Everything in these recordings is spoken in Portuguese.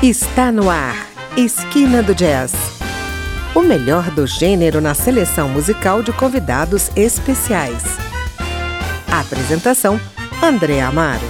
Está no ar, Esquina do Jazz. O melhor do gênero na seleção musical de convidados especiais. Apresentação: André Amaro.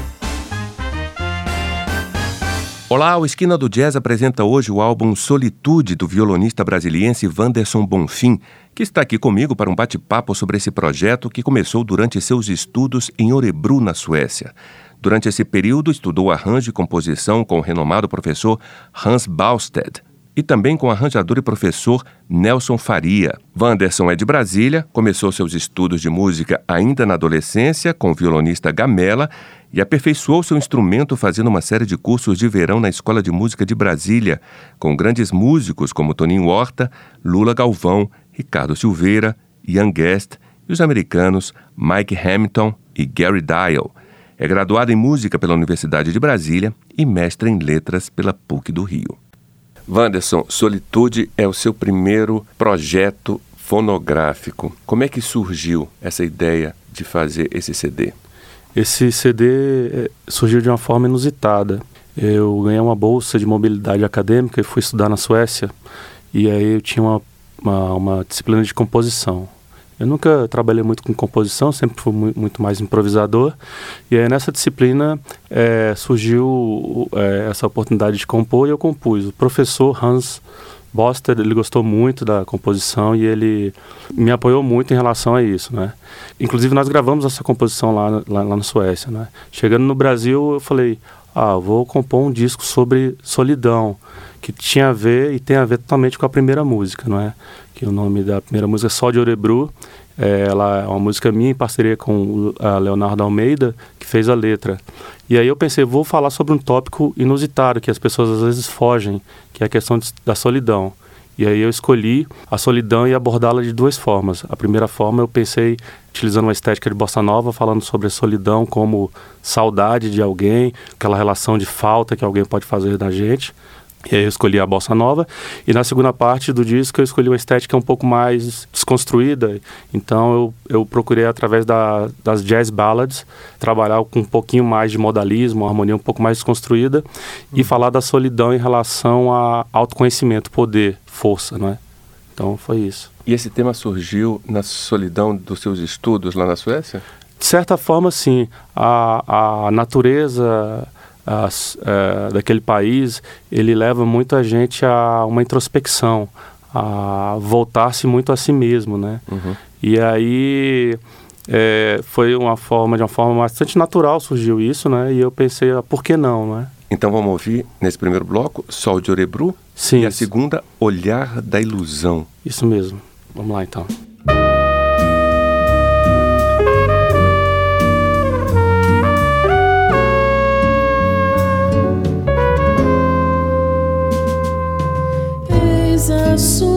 Olá, o Esquina do Jazz apresenta hoje o álbum Solitude do violonista brasiliense Wanderson Bonfim, que está aqui comigo para um bate-papo sobre esse projeto que começou durante seus estudos em Orebro, na Suécia. Durante esse período, estudou arranjo e composição com o renomado professor Hans Bausted e também com o arranjador e professor Nelson Faria. Wanderson é de Brasília, começou seus estudos de música ainda na adolescência com o violonista Gamela e aperfeiçoou seu instrumento fazendo uma série de cursos de verão na Escola de Música de Brasília, com grandes músicos como Toninho Horta, Lula Galvão, Ricardo Silveira, Ian Guest e os americanos Mike Hamilton e Gary Dial. É graduado em música pela Universidade de Brasília e mestre em letras pela PUC do Rio. Wanderson, Solitude é o seu primeiro projeto fonográfico. Como é que surgiu essa ideia de fazer esse CD? Esse CD eh, surgiu de uma forma inusitada. Eu ganhei uma bolsa de mobilidade acadêmica e fui estudar na Suécia. E aí eu tinha uma, uma, uma disciplina de composição. Eu nunca trabalhei muito com composição, sempre fui muito mais improvisador. E aí nessa disciplina é, surgiu é, essa oportunidade de compor e eu compus. O professor Hans Boster, ele gostou muito da composição e ele me apoiou muito em relação a isso, né? Inclusive nós gravamos essa composição lá, lá, lá na Suécia, né? Chegando no Brasil, eu falei, ah, vou compor um disco sobre solidão, que tinha a ver e tem a ver totalmente com a primeira música, não é? que o nome da primeira música é Só de Orebru. É, ela é uma música minha em parceria com a Leonardo Almeida, que fez a letra. E aí eu pensei, vou falar sobre um tópico inusitado, que as pessoas às vezes fogem, que é a questão de, da solidão. E aí eu escolhi a solidão e abordá-la de duas formas. A primeira forma eu pensei utilizando uma estética de bossa nova, falando sobre a solidão como saudade de alguém, aquela relação de falta que alguém pode fazer da gente. E aí eu escolhi a bossa nova. E na segunda parte do disco eu escolhi uma estética um pouco mais desconstruída. Então eu, eu procurei, através da, das jazz ballads, trabalhar com um pouquinho mais de modalismo, uma harmonia um pouco mais desconstruída. Uhum. E falar da solidão em relação a autoconhecimento, poder, força, não é? Então foi isso. E esse tema surgiu na solidão dos seus estudos lá na Suécia? De certa forma, sim. A, a natureza as, é, daquele país, ele leva muito a gente a uma introspecção, a voltar-se muito a si mesmo, né? Uhum. E aí é, foi uma forma, de uma forma bastante natural surgiu isso, né? E eu pensei, ah, por que não, né? Então vamos ouvir nesse primeiro bloco Sol de Orebru Sim, e a segunda Olhar da Ilusão. Isso mesmo. Vamos lá então. abraço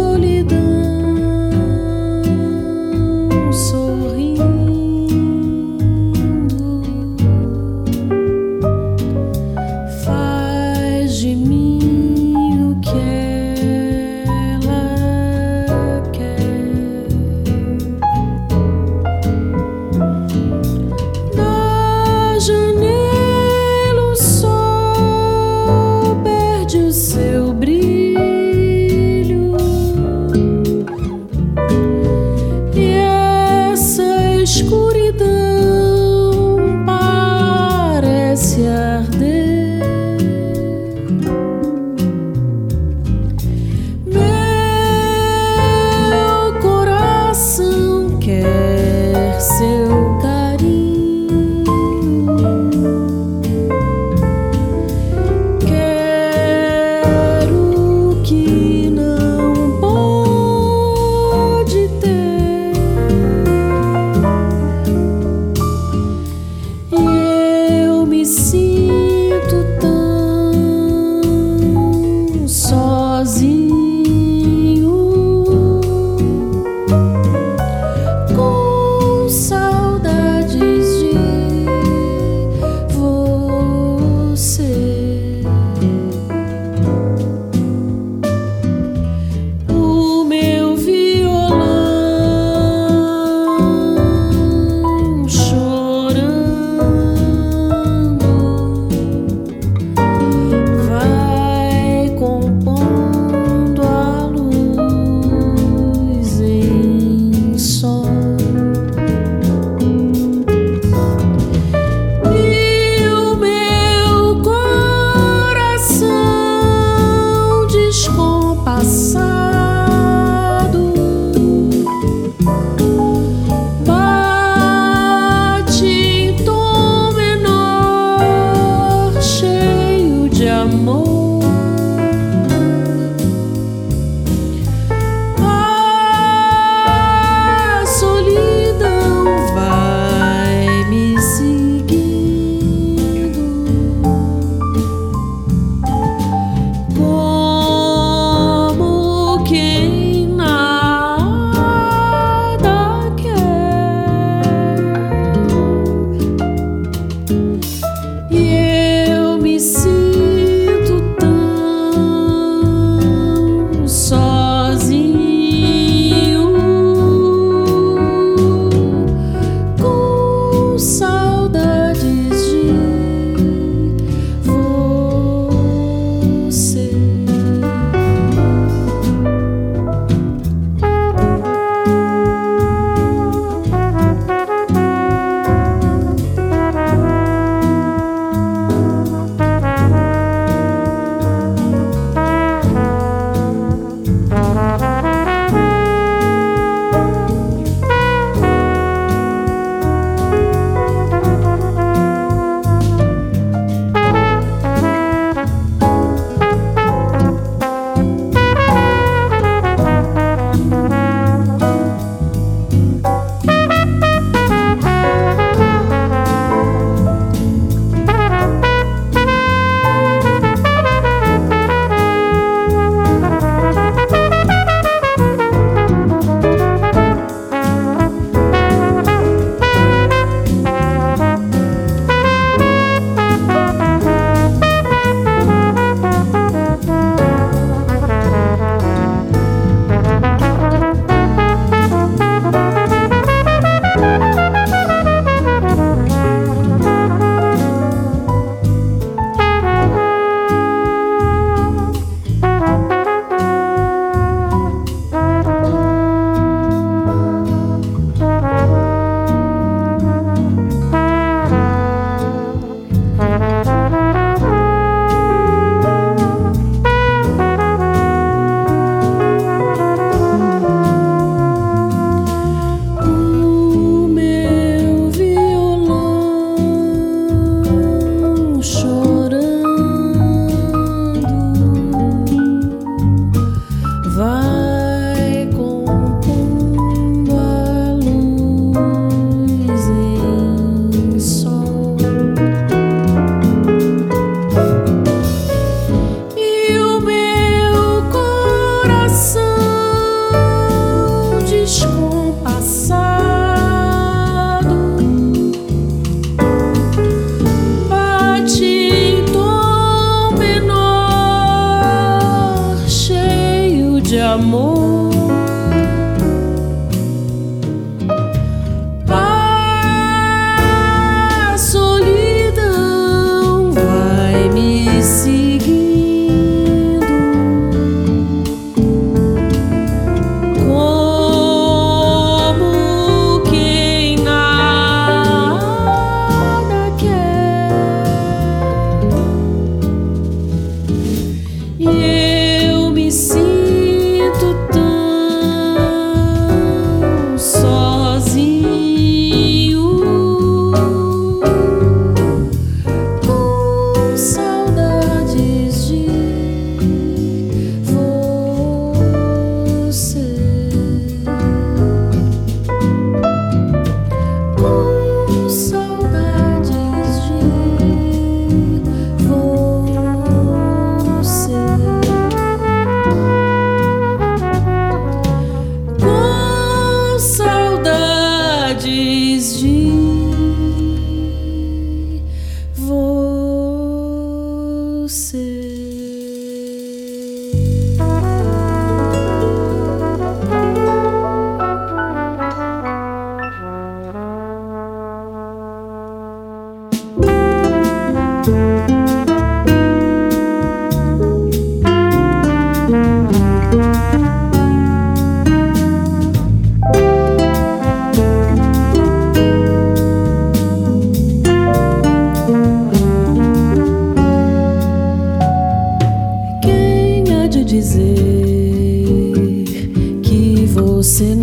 sin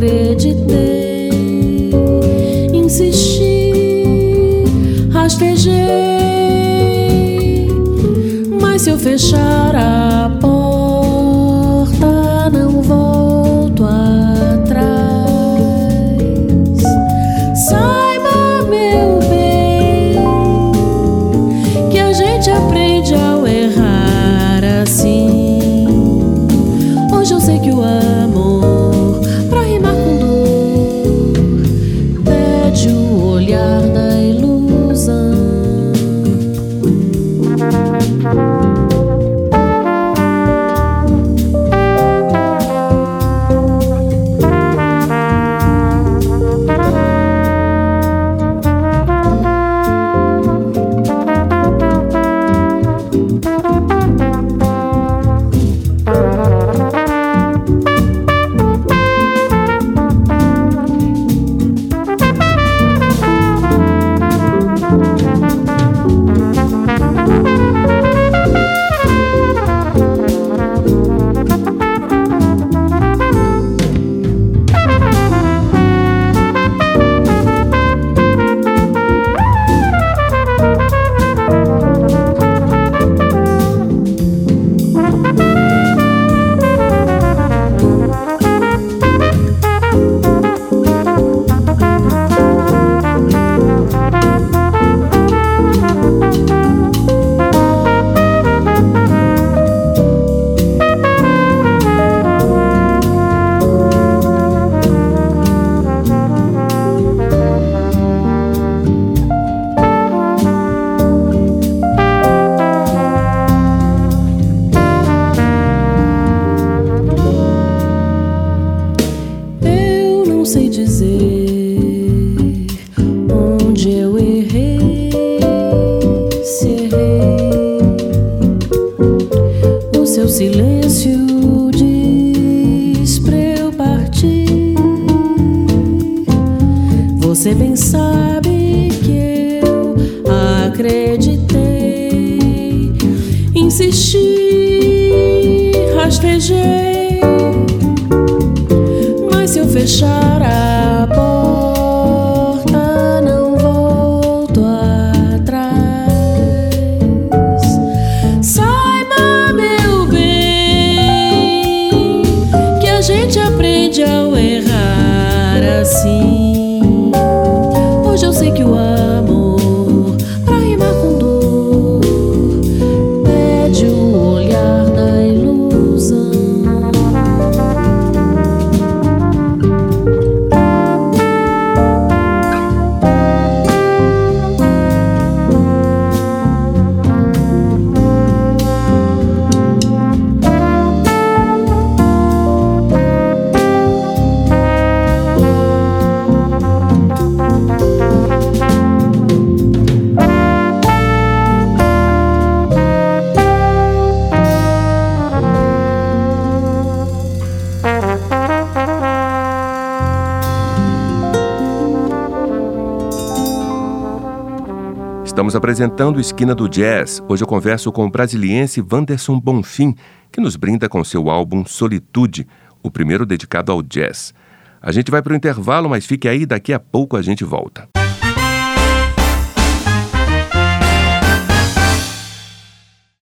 acreditei, insisti, rastejei. Mas se eu fechar a porta, não volto atrás. Saiba, meu bem, que a gente aprende ao errar assim. Hoje eu sei que o amor. fechar. Estamos apresentando Esquina do Jazz. Hoje eu converso com o brasiliense Vanderson Bonfim, que nos brinda com seu álbum Solitude, o primeiro dedicado ao jazz. A gente vai para o intervalo, mas fique aí, daqui a pouco a gente volta.